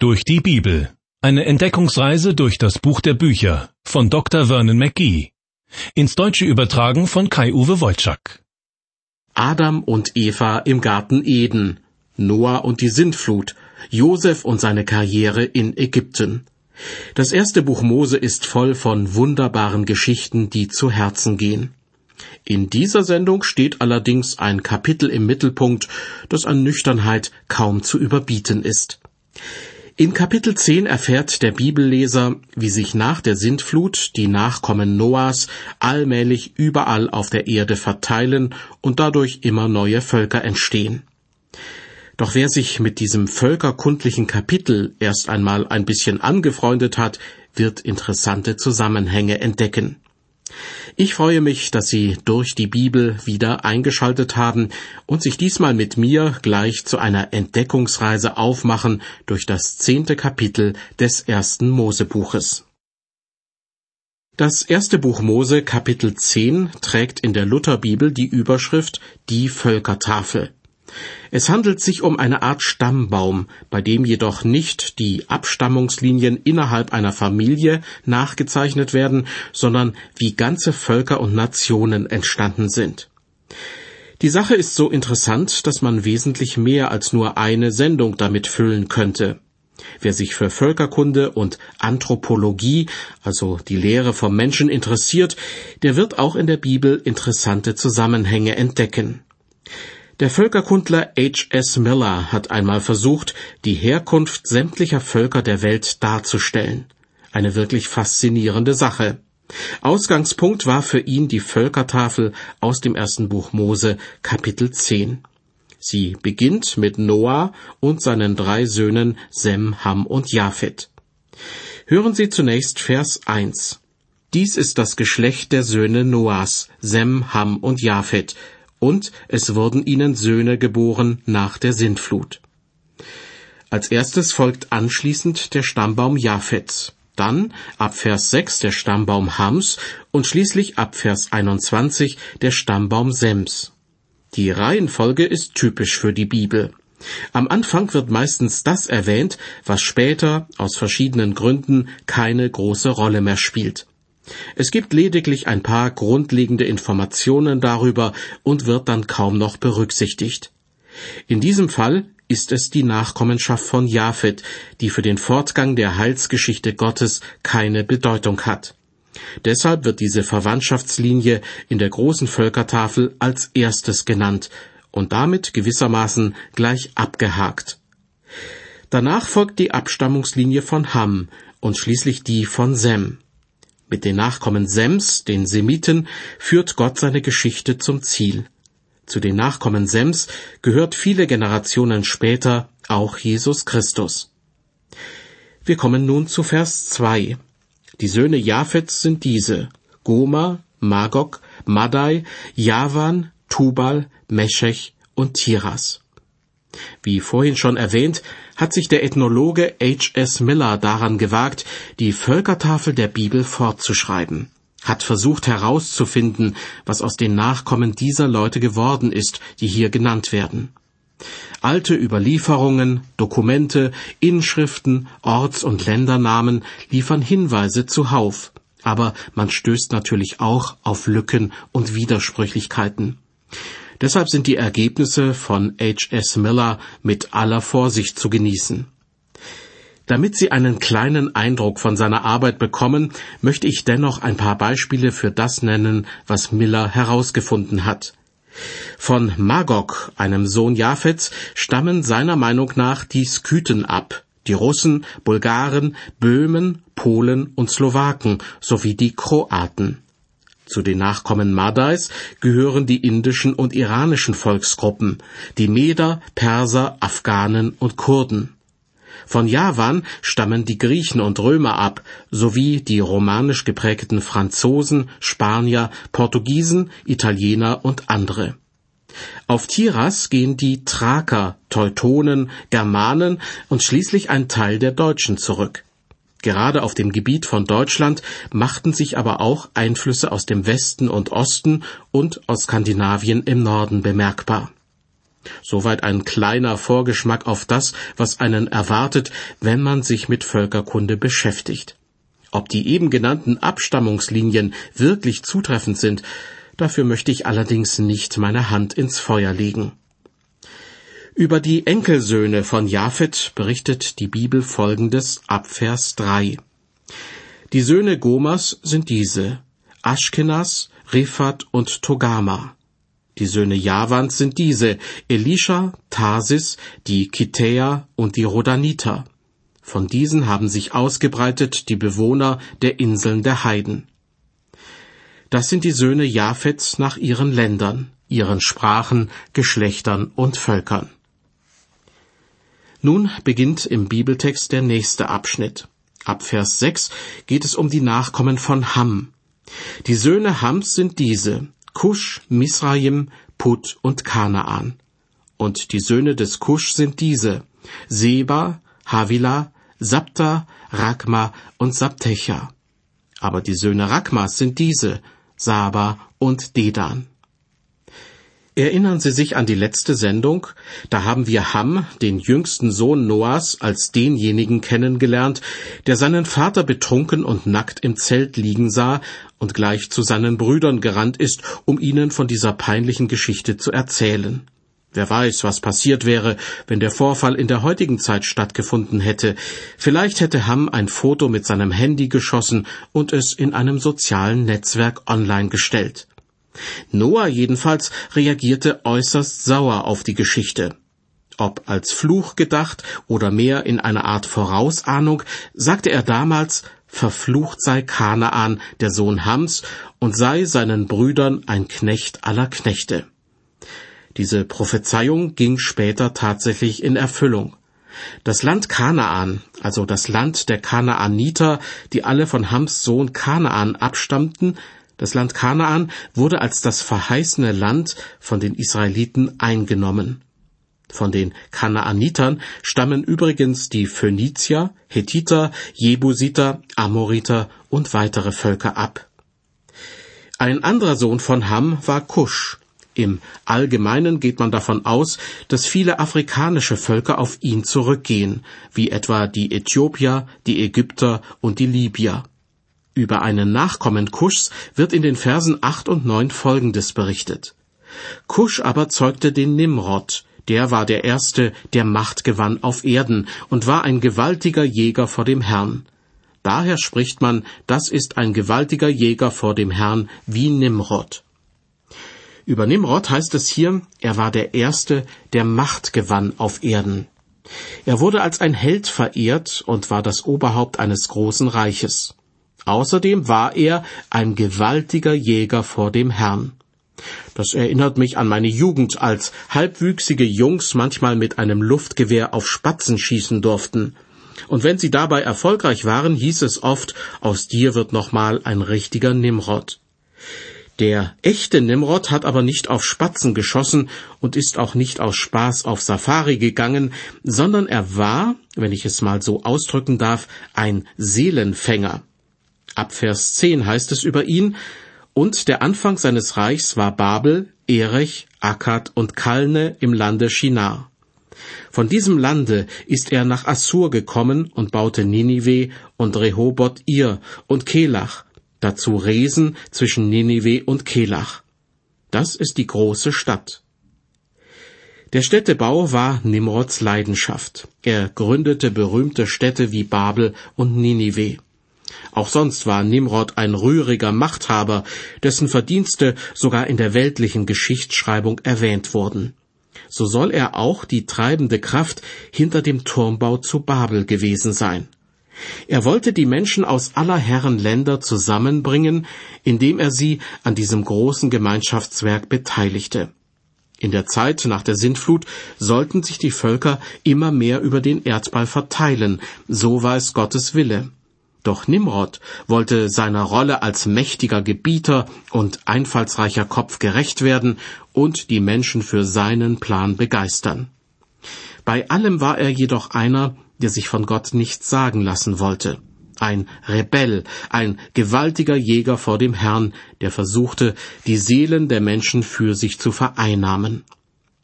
Durch die Bibel. Eine Entdeckungsreise durch das Buch der Bücher von Dr. Vernon McGee. Ins Deutsche übertragen von Kai-Uwe Wolczak. Adam und Eva im Garten Eden. Noah und die Sintflut. Josef und seine Karriere in Ägypten. Das erste Buch Mose ist voll von wunderbaren Geschichten, die zu Herzen gehen. In dieser Sendung steht allerdings ein Kapitel im Mittelpunkt, das an Nüchternheit kaum zu überbieten ist. In Kapitel 10 erfährt der Bibelleser, wie sich nach der Sintflut die Nachkommen Noahs allmählich überall auf der Erde verteilen und dadurch immer neue Völker entstehen. Doch wer sich mit diesem völkerkundlichen Kapitel erst einmal ein bisschen angefreundet hat, wird interessante Zusammenhänge entdecken. Ich freue mich, dass Sie durch die Bibel wieder eingeschaltet haben und sich diesmal mit mir gleich zu einer Entdeckungsreise aufmachen durch das zehnte Kapitel des ersten Mosebuches. Das erste Buch Mose Kapitel 10 trägt in der Lutherbibel die Überschrift Die Völkertafel. Es handelt sich um eine Art Stammbaum, bei dem jedoch nicht die Abstammungslinien innerhalb einer Familie nachgezeichnet werden, sondern wie ganze Völker und Nationen entstanden sind. Die Sache ist so interessant, dass man wesentlich mehr als nur eine Sendung damit füllen könnte. Wer sich für Völkerkunde und Anthropologie, also die Lehre vom Menschen interessiert, der wird auch in der Bibel interessante Zusammenhänge entdecken. Der Völkerkundler H. S. Miller hat einmal versucht, die Herkunft sämtlicher Völker der Welt darzustellen. Eine wirklich faszinierende Sache. Ausgangspunkt war für ihn die Völkertafel aus dem ersten Buch Mose, Kapitel 10. Sie beginnt mit Noah und seinen drei Söhnen Sem, Ham und Japhet. Hören Sie zunächst Vers 1. Dies ist das Geschlecht der Söhne Noahs, Sem, Ham und Japhet, und es wurden ihnen Söhne geboren nach der Sintflut. Als erstes folgt anschließend der Stammbaum Japhets, dann ab Vers 6 der Stammbaum Hams und schließlich ab Vers 21 der Stammbaum Sems. Die Reihenfolge ist typisch für die Bibel. Am Anfang wird meistens das erwähnt, was später aus verschiedenen Gründen keine große Rolle mehr spielt. Es gibt lediglich ein paar grundlegende Informationen darüber und wird dann kaum noch berücksichtigt. In diesem Fall ist es die Nachkommenschaft von Japhet, die für den Fortgang der Heilsgeschichte Gottes keine Bedeutung hat. Deshalb wird diese Verwandtschaftslinie in der großen Völkertafel als erstes genannt und damit gewissermaßen gleich abgehakt. Danach folgt die Abstammungslinie von Ham und schließlich die von Sem. Mit den Nachkommen Sems, den Semiten, führt Gott seine Geschichte zum Ziel. Zu den Nachkommen Sems gehört viele Generationen später auch Jesus Christus. Wir kommen nun zu Vers 2. Die Söhne Japhets sind diese, Goma, Magog, Madai, Javan, Tubal, Meshech und Tiras. Wie vorhin schon erwähnt, hat sich der Ethnologe H. S. Miller daran gewagt, die Völkertafel der Bibel fortzuschreiben, hat versucht herauszufinden, was aus den Nachkommen dieser Leute geworden ist, die hier genannt werden. Alte Überlieferungen, Dokumente, Inschriften, Orts- und Ländernamen liefern Hinweise zuhauf, aber man stößt natürlich auch auf Lücken und Widersprüchlichkeiten. Deshalb sind die Ergebnisse von H. S. Miller mit aller Vorsicht zu genießen. Damit Sie einen kleinen Eindruck von seiner Arbeit bekommen, möchte ich dennoch ein paar Beispiele für das nennen, was Miller herausgefunden hat. Von Magog, einem Sohn Japhets, stammen seiner Meinung nach die Skythen ab, die Russen, Bulgaren, Böhmen, Polen und Slowaken sowie die Kroaten. Zu den Nachkommen Madais gehören die indischen und iranischen Volksgruppen, die Meder, Perser, Afghanen und Kurden. Von Javan stammen die Griechen und Römer ab, sowie die romanisch geprägten Franzosen, Spanier, Portugiesen, Italiener und andere. Auf Tiras gehen die Thraker, Teutonen, Germanen und schließlich ein Teil der Deutschen zurück. Gerade auf dem Gebiet von Deutschland machten sich aber auch Einflüsse aus dem Westen und Osten und aus Skandinavien im Norden bemerkbar. Soweit ein kleiner Vorgeschmack auf das, was einen erwartet, wenn man sich mit Völkerkunde beschäftigt. Ob die eben genannten Abstammungslinien wirklich zutreffend sind, dafür möchte ich allerdings nicht meine Hand ins Feuer legen. Über die Enkelsöhne von Japhet berichtet die Bibel folgendes ab Vers 3. Die Söhne Gomers sind diese, Aschkenas, Rifat und Togama. Die Söhne Javans sind diese, Elisha, Tarsis, die Kitäer und die Rodaniter. Von diesen haben sich ausgebreitet die Bewohner der Inseln der Heiden. Das sind die Söhne Japhets nach ihren Ländern, ihren Sprachen, Geschlechtern und Völkern. Nun beginnt im Bibeltext der nächste Abschnitt. Ab Vers 6 geht es um die Nachkommen von Ham. Die Söhne Hams sind diese, Kusch, Misraim, Put und Kanaan. Und die Söhne des Kusch sind diese, Seba, Havila, Sabta, Rakma und Sabtecha. Aber die Söhne Rakmas sind diese, Saba und Dedan. Erinnern Sie sich an die letzte Sendung? Da haben wir Ham, den jüngsten Sohn Noahs, als denjenigen kennengelernt, der seinen Vater betrunken und nackt im Zelt liegen sah und gleich zu seinen Brüdern gerannt ist, um ihnen von dieser peinlichen Geschichte zu erzählen. Wer weiß, was passiert wäre, wenn der Vorfall in der heutigen Zeit stattgefunden hätte. Vielleicht hätte Ham ein Foto mit seinem Handy geschossen und es in einem sozialen Netzwerk online gestellt. Noah jedenfalls reagierte äußerst sauer auf die Geschichte. Ob als Fluch gedacht oder mehr in einer Art Vorausahnung, sagte er damals, verflucht sei Kanaan, der Sohn Hams, und sei seinen Brüdern ein Knecht aller Knechte. Diese Prophezeiung ging später tatsächlich in Erfüllung. Das Land Kanaan, also das Land der Kanaaniter, die alle von Hams Sohn Kanaan abstammten, das Land Kanaan wurde als das verheißene Land von den Israeliten eingenommen. Von den Kanaanitern stammen übrigens die Phönizier, Hethiter, Jebusiter, Amoriter und weitere Völker ab. Ein anderer Sohn von Ham war Kusch, im Allgemeinen geht man davon aus, dass viele afrikanische Völker auf ihn zurückgehen, wie etwa die Äthiopier, die Ägypter und die Libyer. Über einen Nachkommen Kuschs wird in den Versen acht und neun folgendes berichtet. Kusch aber zeugte den Nimrod, der war der Erste, der Macht gewann auf Erden und war ein gewaltiger Jäger vor dem Herrn. Daher spricht man, das ist ein gewaltiger Jäger vor dem Herrn wie Nimrod. Über Nimrod heißt es hier, er war der Erste, der Macht gewann auf Erden. Er wurde als ein Held verehrt und war das Oberhaupt eines großen Reiches. Außerdem war er ein gewaltiger Jäger vor dem Herrn. Das erinnert mich an meine Jugend, als halbwüchsige Jungs manchmal mit einem Luftgewehr auf Spatzen schießen durften. Und wenn sie dabei erfolgreich waren, hieß es oft, aus dir wird nochmal ein richtiger Nimrod. Der echte Nimrod hat aber nicht auf Spatzen geschossen und ist auch nicht aus Spaß auf Safari gegangen, sondern er war, wenn ich es mal so ausdrücken darf, ein Seelenfänger. Ab Vers 10 heißt es über ihn, und der Anfang seines Reichs war Babel, Erech, Akkad und Kalne im Lande Shinar. Von diesem Lande ist er nach Assur gekommen und baute Ninive und Rehoboth Ir und Kelach dazu Resen zwischen Ninive und Kelach. Das ist die große Stadt. Der Städtebau war Nimrods Leidenschaft. Er gründete berühmte Städte wie Babel und Ninive. Auch sonst war Nimrod ein rühriger Machthaber, dessen Verdienste sogar in der weltlichen Geschichtsschreibung erwähnt wurden. So soll er auch die treibende Kraft hinter dem Turmbau zu Babel gewesen sein. Er wollte die Menschen aus aller Herren Länder zusammenbringen, indem er sie an diesem großen Gemeinschaftswerk beteiligte. In der Zeit nach der Sintflut sollten sich die Völker immer mehr über den Erdball verteilen, so war es Gottes Wille. Doch Nimrod wollte seiner Rolle als mächtiger Gebieter und einfallsreicher Kopf gerecht werden und die Menschen für seinen Plan begeistern. Bei allem war er jedoch einer, der sich von Gott nichts sagen lassen wollte. Ein Rebell, ein gewaltiger Jäger vor dem Herrn, der versuchte, die Seelen der Menschen für sich zu vereinnahmen.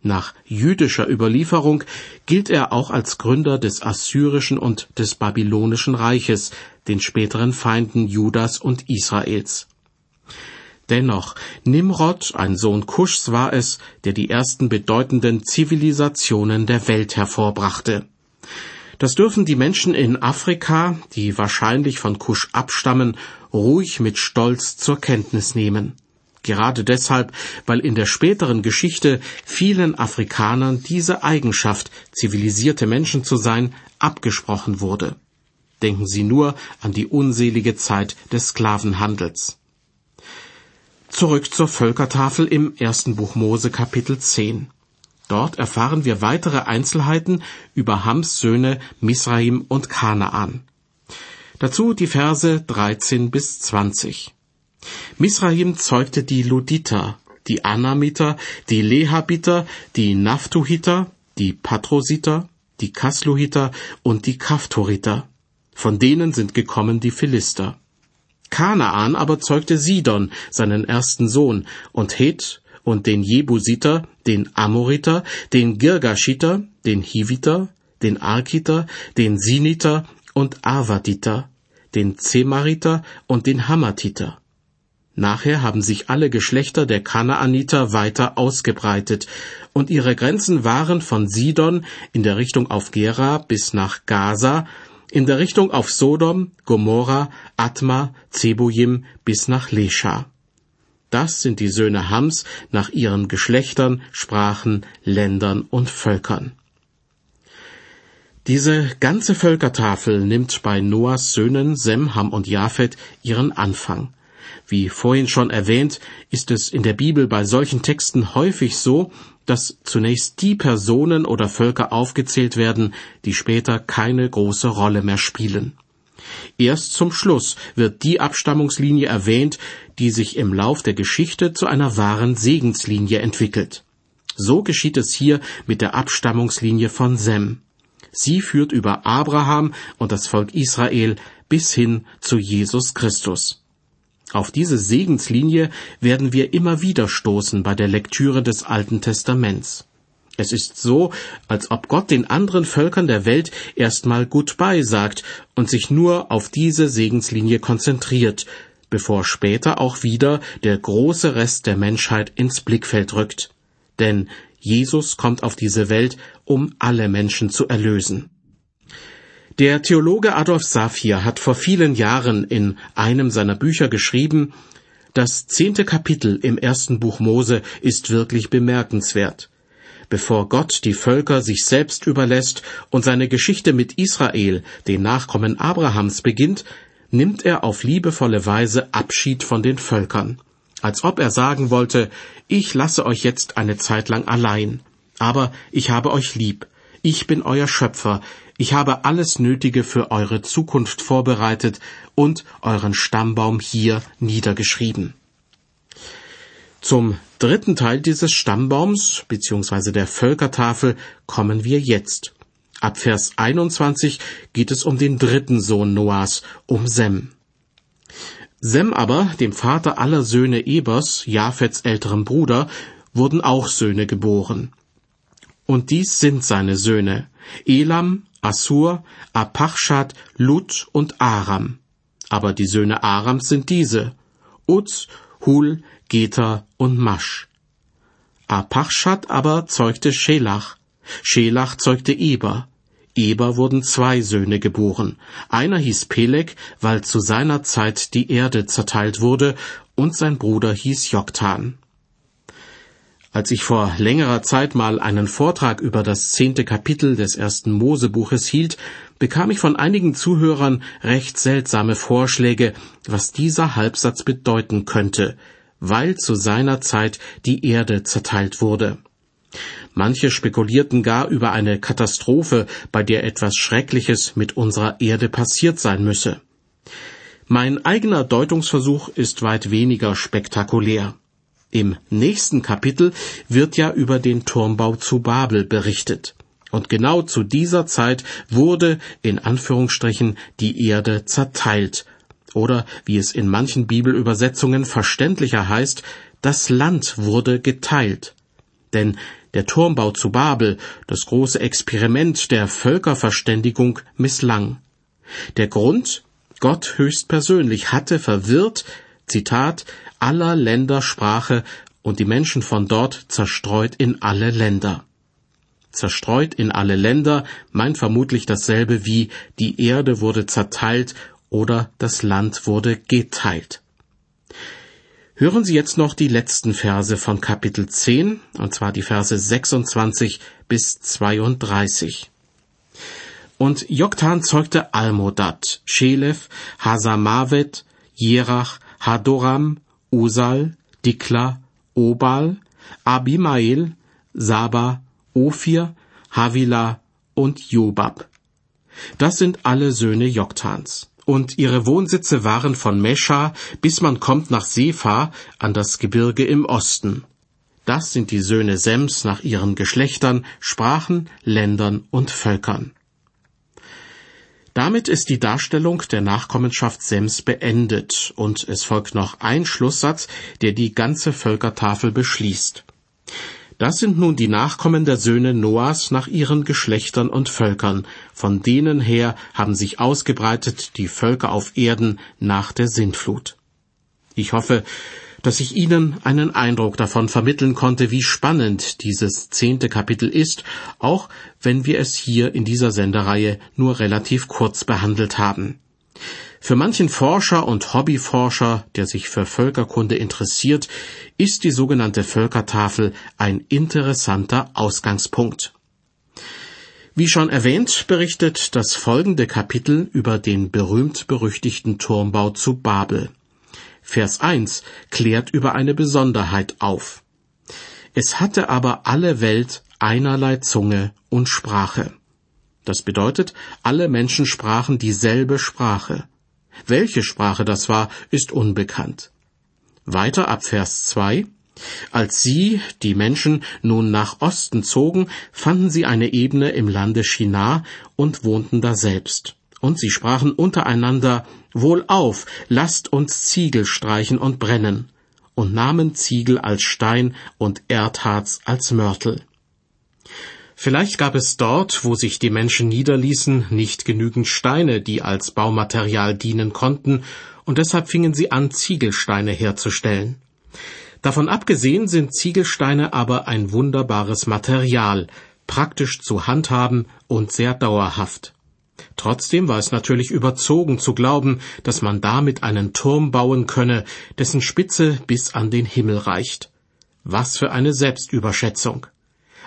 Nach jüdischer Überlieferung gilt er auch als Gründer des assyrischen und des babylonischen Reiches, den späteren Feinden Judas und Israels. Dennoch, Nimrod, ein Sohn Kuschs war es, der die ersten bedeutenden Zivilisationen der Welt hervorbrachte. Das dürfen die Menschen in Afrika, die wahrscheinlich von Kusch abstammen, ruhig mit Stolz zur Kenntnis nehmen. Gerade deshalb, weil in der späteren Geschichte vielen Afrikanern diese Eigenschaft, zivilisierte Menschen zu sein, abgesprochen wurde. Denken Sie nur an die unselige Zeit des Sklavenhandels. Zurück zur Völkertafel im ersten Buch Mose Kapitel 10. Dort erfahren wir weitere Einzelheiten über Hams Söhne Misraim und Kanaan. Dazu die Verse 13 bis 20. Misraim zeugte die Luditer, die Anamiter, die Lehabiter, die Naphtuhiter, die Patrositer, die Kasluhiter und die Kaftoriter. Von denen sind gekommen die Philister. Kanaan aber zeugte Sidon, seinen ersten Sohn, und Het und den Jebusiter, den Amoriter, den Girgashiter, den Hiviter, den Arkiter, den Siniter und Arvaditer, den Zemariter und den Hamathiter. Nachher haben sich alle Geschlechter der Kanaaniter weiter ausgebreitet, und ihre Grenzen waren von Sidon in der Richtung auf Gera bis nach Gaza, in der Richtung auf Sodom, Gomorra, Atma, Zebujim bis nach Lesha. Das sind die Söhne Hams nach ihren Geschlechtern, Sprachen, Ländern und Völkern. Diese ganze Völkertafel nimmt bei Noahs Söhnen Sem, Ham und Japhet ihren Anfang. Wie vorhin schon erwähnt, ist es in der Bibel bei solchen Texten häufig so, dass zunächst die Personen oder Völker aufgezählt werden, die später keine große Rolle mehr spielen. Erst zum Schluss wird die Abstammungslinie erwähnt, die sich im Lauf der Geschichte zu einer wahren Segenslinie entwickelt. So geschieht es hier mit der Abstammungslinie von Sem. Sie führt über Abraham und das Volk Israel bis hin zu Jesus Christus. Auf diese Segenslinie werden wir immer wieder stoßen bei der Lektüre des Alten Testaments. Es ist so, als ob Gott den anderen Völkern der Welt erstmal Goodbye sagt und sich nur auf diese Segenslinie konzentriert, bevor später auch wieder der große Rest der Menschheit ins Blickfeld rückt. Denn Jesus kommt auf diese Welt, um alle Menschen zu erlösen. Der Theologe Adolf Safir hat vor vielen Jahren in einem seiner Bücher geschrieben, das zehnte Kapitel im ersten Buch Mose ist wirklich bemerkenswert. Bevor Gott die Völker sich selbst überlässt und seine Geschichte mit Israel, den Nachkommen Abrahams, beginnt, nimmt er auf liebevolle Weise Abschied von den Völkern, als ob er sagen wollte, ich lasse euch jetzt eine Zeit lang allein, aber ich habe euch lieb, ich bin euer Schöpfer, ich habe alles Nötige für eure Zukunft vorbereitet und euren Stammbaum hier niedergeschrieben. Zum dritten Teil dieses Stammbaums bzw. der Völkertafel kommen wir jetzt. Ab Vers 21 geht es um den dritten Sohn Noahs, um Sem. Sem aber, dem Vater aller Söhne Ebers, Japhets älterem Bruder, wurden auch Söhne geboren. Und dies sind seine Söhne, Elam, Assur, Apachschad, Lut und Aram. Aber die Söhne Arams sind diese, Uz, Hul, Geter und Masch. Apachschad aber zeugte Schelach, Schelach zeugte Eber. Eber wurden zwei Söhne geboren. Einer hieß Peleg, weil zu seiner Zeit die Erde zerteilt wurde, und sein Bruder hieß Joktan. Als ich vor längerer Zeit mal einen Vortrag über das zehnte Kapitel des ersten Mosebuches hielt, bekam ich von einigen Zuhörern recht seltsame Vorschläge, was dieser Halbsatz bedeuten könnte, weil zu seiner Zeit die Erde zerteilt wurde. Manche spekulierten gar über eine Katastrophe, bei der etwas Schreckliches mit unserer Erde passiert sein müsse. Mein eigener Deutungsversuch ist weit weniger spektakulär. Im nächsten Kapitel wird ja über den Turmbau zu Babel berichtet. Und genau zu dieser Zeit wurde in Anführungsstrichen die Erde zerteilt. Oder wie es in manchen Bibelübersetzungen verständlicher heißt, das Land wurde geteilt. Denn der Turmbau zu Babel, das große Experiment der Völkerverständigung, misslang. Der Grund, Gott höchstpersönlich hatte verwirrt, Zitat, aller Länder Sprache und die Menschen von dort zerstreut in alle Länder. Zerstreut in alle Länder meint vermutlich dasselbe wie die Erde wurde zerteilt oder das Land wurde geteilt. Hören Sie jetzt noch die letzten Verse von Kapitel 10, und zwar die Verse 26 bis 32. Und Joktan zeugte Almodad, Schelef, Hasamavet, Jerach, Hadoram, Usal, Dikla, Obal, Abimael, Saba, Ophir, Havila und Jobab. Das sind alle Söhne Joktans. Und ihre Wohnsitze waren von Mescha, bis man kommt nach Sefa an das Gebirge im Osten. Das sind die Söhne Sems nach ihren Geschlechtern, Sprachen, Ländern und Völkern. Damit ist die Darstellung der Nachkommenschaft Sems beendet und es folgt noch ein Schlusssatz, der die ganze Völkertafel beschließt. Das sind nun die Nachkommen der Söhne Noahs nach ihren Geschlechtern und Völkern. Von denen her haben sich ausgebreitet die Völker auf Erden nach der Sintflut. Ich hoffe, dass ich Ihnen einen Eindruck davon vermitteln konnte, wie spannend dieses zehnte Kapitel ist, auch wenn wir es hier in dieser Sendereihe nur relativ kurz behandelt haben. Für manchen Forscher und Hobbyforscher, der sich für Völkerkunde interessiert, ist die sogenannte Völkertafel ein interessanter Ausgangspunkt. Wie schon erwähnt, berichtet das folgende Kapitel über den berühmt-berüchtigten Turmbau zu Babel. Vers 1 klärt über eine Besonderheit auf. Es hatte aber alle Welt einerlei Zunge und Sprache. Das bedeutet, alle Menschen sprachen dieselbe Sprache. Welche Sprache das war, ist unbekannt. Weiter ab Vers 2. Als sie, die Menschen, nun nach Osten zogen, fanden sie eine Ebene im Lande Shinar und wohnten da selbst. Und sie sprachen untereinander, Wohlauf, lasst uns Ziegel streichen und brennen, und nahmen Ziegel als Stein und Erdharz als Mörtel. Vielleicht gab es dort, wo sich die Menschen niederließen, nicht genügend Steine, die als Baumaterial dienen konnten, und deshalb fingen sie an, Ziegelsteine herzustellen. Davon abgesehen sind Ziegelsteine aber ein wunderbares Material, praktisch zu handhaben und sehr dauerhaft. Trotzdem war es natürlich überzogen zu glauben, dass man damit einen Turm bauen könne, dessen Spitze bis an den Himmel reicht. Was für eine Selbstüberschätzung.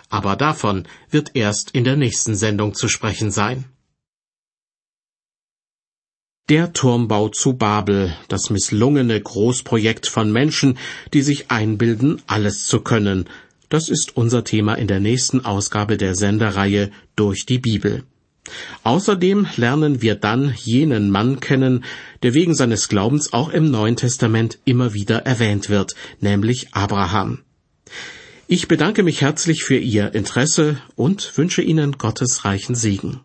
Aber davon wird erst in der nächsten Sendung zu sprechen sein. Der Turmbau zu Babel, das misslungene Großprojekt von Menschen, die sich einbilden, alles zu können, das ist unser Thema in der nächsten Ausgabe der Sendereihe durch die Bibel. Außerdem lernen wir dann jenen Mann kennen, der wegen seines Glaubens auch im Neuen Testament immer wieder erwähnt wird, nämlich Abraham. Ich bedanke mich herzlich für Ihr Interesse und wünsche Ihnen Gottes reichen Segen.